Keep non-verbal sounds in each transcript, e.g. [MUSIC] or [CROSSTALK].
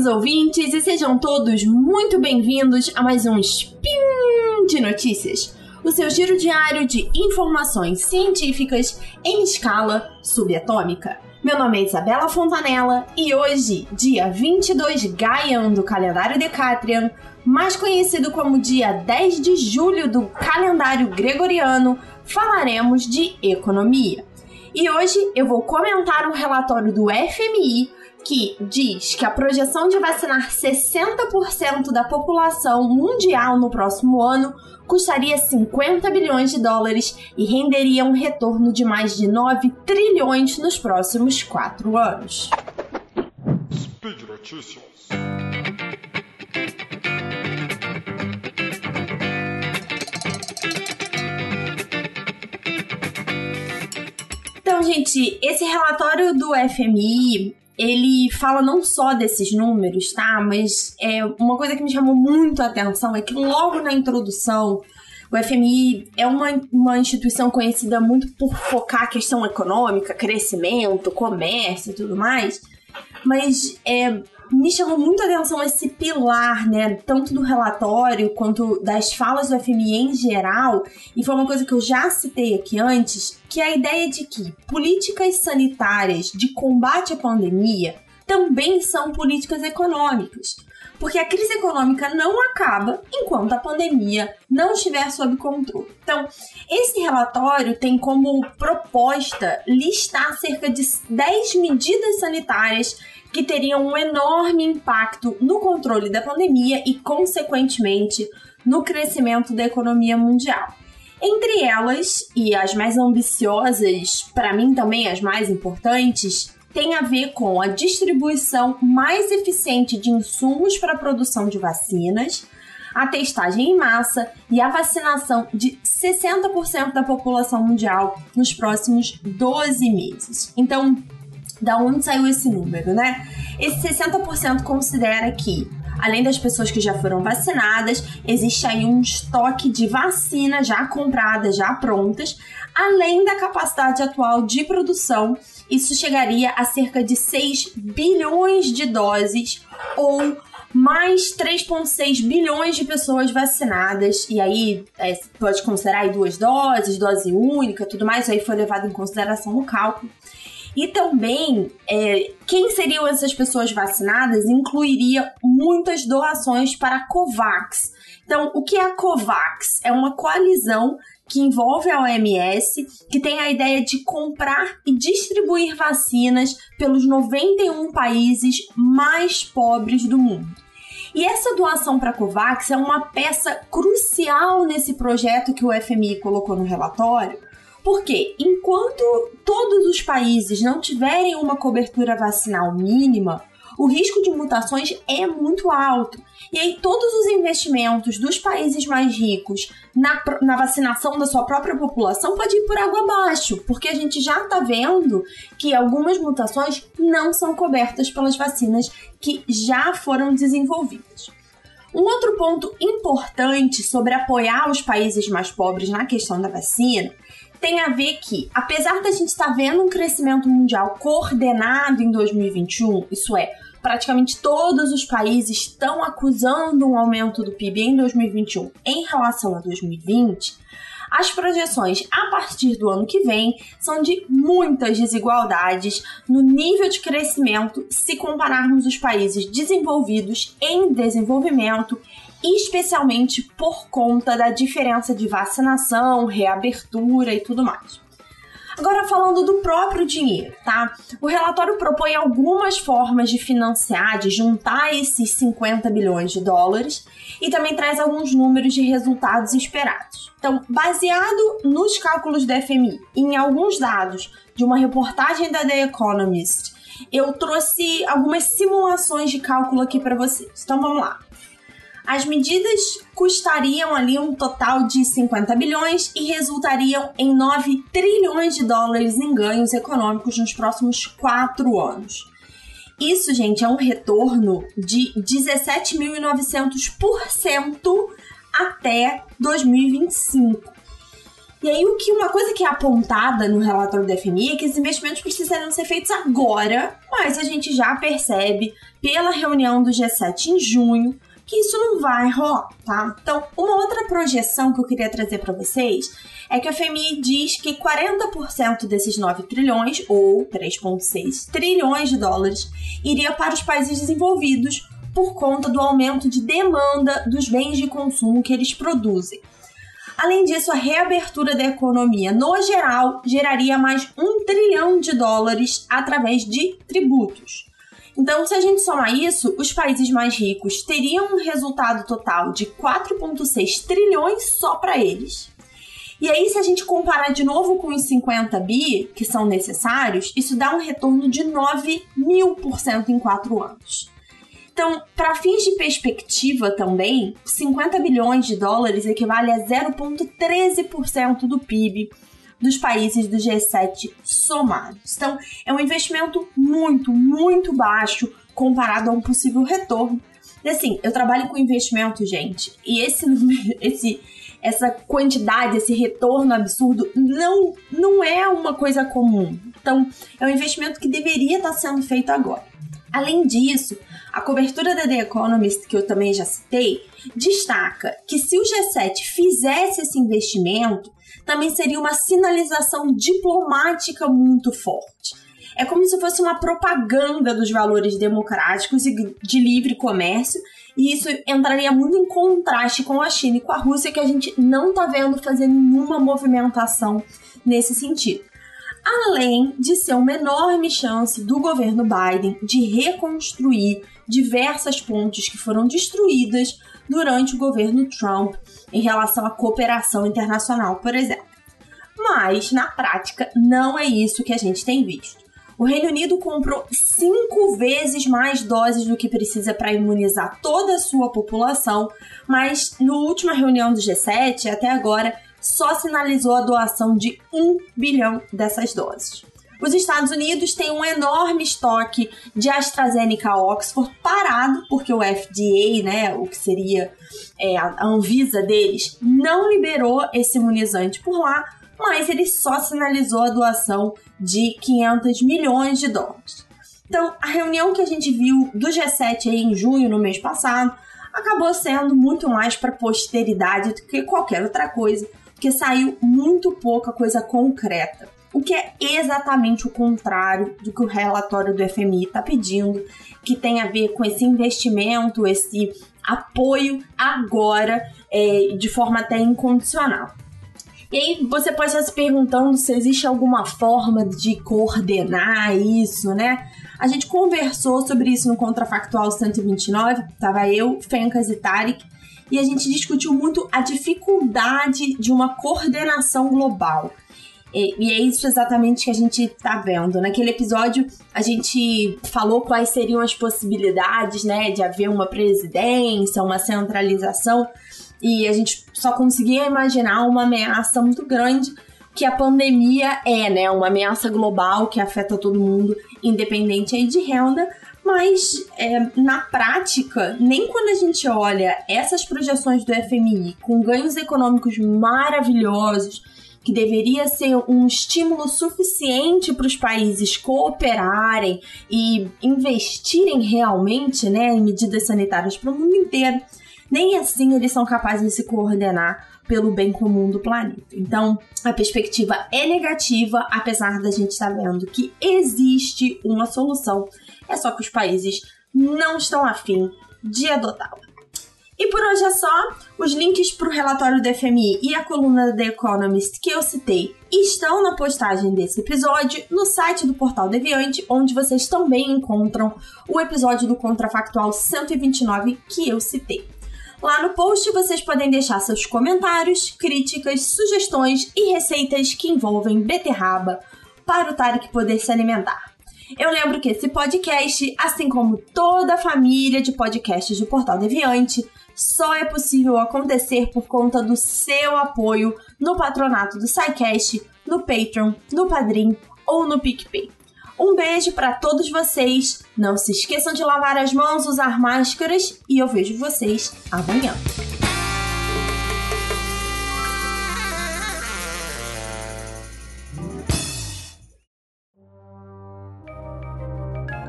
queridos ouvintes, e sejam todos muito bem-vindos a mais um Spin de Notícias, o seu giro diário de informações científicas em escala subatômica. Meu nome é Isabela Fontanella e hoje, dia 22 Gaian do calendário Decatrian, mais conhecido como dia 10 de julho do calendário gregoriano, falaremos de economia. E hoje eu vou comentar um relatório do FMI que diz que a projeção de vacinar 60% da população mundial no próximo ano custaria 50 bilhões de dólares e renderia um retorno de mais de 9 trilhões nos próximos quatro anos. Speed Notícias. Gente, esse relatório do FMI ele fala não só desses números, tá? Mas é, uma coisa que me chamou muito a atenção é que logo na introdução o FMI é uma, uma instituição conhecida muito por focar a questão econômica, crescimento, comércio e tudo mais, mas é, me chamou muito a atenção esse pilar, né, tanto do relatório quanto das falas do FMI em geral, e foi uma coisa que eu já citei aqui antes, que é a ideia de que políticas sanitárias de combate à pandemia também são políticas econômicas. Porque a crise econômica não acaba enquanto a pandemia não estiver sob controle. Então, esse relatório tem como proposta listar cerca de 10 medidas sanitárias que teriam um enorme impacto no controle da pandemia e, consequentemente, no crescimento da economia mundial. Entre elas, e as mais ambiciosas, para mim também as mais importantes, tem a ver com a distribuição mais eficiente de insumos para a produção de vacinas, a testagem em massa e a vacinação de 60% da população mundial nos próximos 12 meses. Então, da onde saiu esse número, né? Esse 60% considera que, além das pessoas que já foram vacinadas, existe aí um estoque de vacina já compradas, já prontas, além da capacidade atual de produção. Isso chegaria a cerca de 6 bilhões de doses ou mais 3,6 bilhões de pessoas vacinadas. E aí é, pode considerar aí duas doses, dose única, tudo mais. Aí foi levado em consideração no cálculo. E também, é, quem seriam essas pessoas vacinadas incluiria muitas doações para a COVAX. Então, o que é a COVAX? É uma coalizão que envolve a OMS, que tem a ideia de comprar e distribuir vacinas pelos 91 países mais pobres do mundo. E essa doação para a COVAX é uma peça crucial nesse projeto que o FMI colocou no relatório, porque enquanto todos os países não tiverem uma cobertura vacinal mínima, o risco de mutações é muito alto. E aí, todos os investimentos dos países mais ricos na, na vacinação da sua própria população pode ir por água abaixo, porque a gente já está vendo que algumas mutações não são cobertas pelas vacinas que já foram desenvolvidas. Um outro ponto importante sobre apoiar os países mais pobres na questão da vacina tem a ver que, apesar da gente estar tá vendo um crescimento mundial coordenado em 2021, isso é, praticamente todos os países estão acusando um aumento do PIB em 2021 em relação a 2020, as projeções a partir do ano que vem são de muitas desigualdades no nível de crescimento se compararmos os países desenvolvidos em desenvolvimento especialmente por conta da diferença de vacinação, reabertura e tudo mais. Agora falando do próprio dinheiro, tá? O relatório propõe algumas formas de financiar, de juntar esses 50 bilhões de dólares e também traz alguns números de resultados esperados. Então, baseado nos cálculos da FMI e em alguns dados de uma reportagem da The Economist, eu trouxe algumas simulações de cálculo aqui para vocês. Então vamos lá. As medidas custariam ali um total de 50 bilhões e resultariam em 9 trilhões de dólares em ganhos econômicos nos próximos quatro anos. Isso, gente, é um retorno de 17.900% até 2025. E aí, o que uma coisa que é apontada no relatório da FMI é que esses investimentos precisariam ser feitos agora, mas a gente já percebe pela reunião do G7 em junho que isso não vai rolar, tá? Então, uma outra projeção que eu queria trazer para vocês é que a FMI diz que 40% desses 9 trilhões, ou 3,6 trilhões de dólares, iria para os países desenvolvidos por conta do aumento de demanda dos bens de consumo que eles produzem. Além disso, a reabertura da economia no geral geraria mais um trilhão de dólares através de tributos. Então, se a gente somar isso, os países mais ricos teriam um resultado total de 4,6 trilhões só para eles. E aí, se a gente comparar de novo com os 50 bi que são necessários, isso dá um retorno de 9 mil por cento em 4 anos. Então, para fins de perspectiva também, 50 bilhões de dólares equivale a 0,13% do PIB dos países do G7 somados. Então, é um investimento muito, muito baixo comparado a um possível retorno. E assim, eu trabalho com investimento, gente, e esse, [LAUGHS] esse essa quantidade, esse retorno absurdo não não é uma coisa comum. Então, é um investimento que deveria estar sendo feito agora. Além disso, a cobertura da The Economist, que eu também já citei, destaca que se o G7 fizesse esse investimento, também seria uma sinalização diplomática muito forte. É como se fosse uma propaganda dos valores democráticos e de livre comércio, e isso entraria muito em contraste com a China e com a Rússia, que a gente não está vendo fazer nenhuma movimentação nesse sentido além de ser uma enorme chance do governo Biden de reconstruir diversas pontes que foram destruídas durante o governo Trump em relação à cooperação internacional, por exemplo. Mas, na prática, não é isso que a gente tem visto. O Reino Unido comprou cinco vezes mais doses do que precisa para imunizar toda a sua população, mas na última reunião do G7, até agora, só sinalizou a doação de 1 bilhão dessas doses. Os Estados Unidos têm um enorme estoque de AstraZeneca Oxford parado, porque o FDA, né, o que seria é, a Anvisa deles, não liberou esse imunizante por lá, mas ele só sinalizou a doação de 500 milhões de dólares. Então, a reunião que a gente viu do G7 aí em junho, no mês passado, acabou sendo muito mais para posteridade do que qualquer outra coisa, porque saiu muito pouca coisa concreta. O que é exatamente o contrário do que o relatório do FMI está pedindo, que tem a ver com esse investimento, esse apoio agora, é, de forma até incondicional. E aí você pode estar se perguntando se existe alguma forma de coordenar isso, né? A gente conversou sobre isso no Contrafactual 129, tava eu, Fencas e Tarek, e a gente discutiu muito a dificuldade de uma coordenação global. E, e, é isso exatamente que a gente tá vendo. Naquele episódio, a gente falou quais seriam as possibilidades, né, de haver uma presidência, uma centralização, e a gente só conseguia imaginar uma ameaça muito grande que a pandemia é, né, uma ameaça global que afeta todo mundo, independente aí de renda, mas é, na prática, nem quando a gente olha essas projeções do FMI com ganhos econômicos maravilhosos, que deveria ser um estímulo suficiente para os países cooperarem e investirem realmente né, em medidas sanitárias para o mundo inteiro, nem assim eles são capazes de se coordenar pelo bem comum do planeta. Então, a perspectiva é negativa, apesar da gente estar vendo que existe uma solução é só que os países não estão afim de adotá-la. E por hoje é só. Os links para o relatório do FMI e a coluna da The Economist que eu citei estão na postagem desse episódio no site do Portal Deviante, onde vocês também encontram o episódio do Contrafactual 129 que eu citei. Lá no post vocês podem deixar seus comentários, críticas, sugestões e receitas que envolvem beterraba para o Tarek poder se alimentar. Eu lembro que esse podcast, assim como toda a família de podcasts do Portal Deviante, só é possível acontecer por conta do seu apoio no patronato do SciCast, no Patreon, no Padrim ou no PicPay. Um beijo para todos vocês. Não se esqueçam de lavar as mãos, usar máscaras e eu vejo vocês amanhã.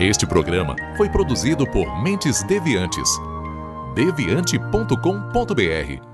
Este programa foi produzido por Mentes Deviantes. deviante.com.br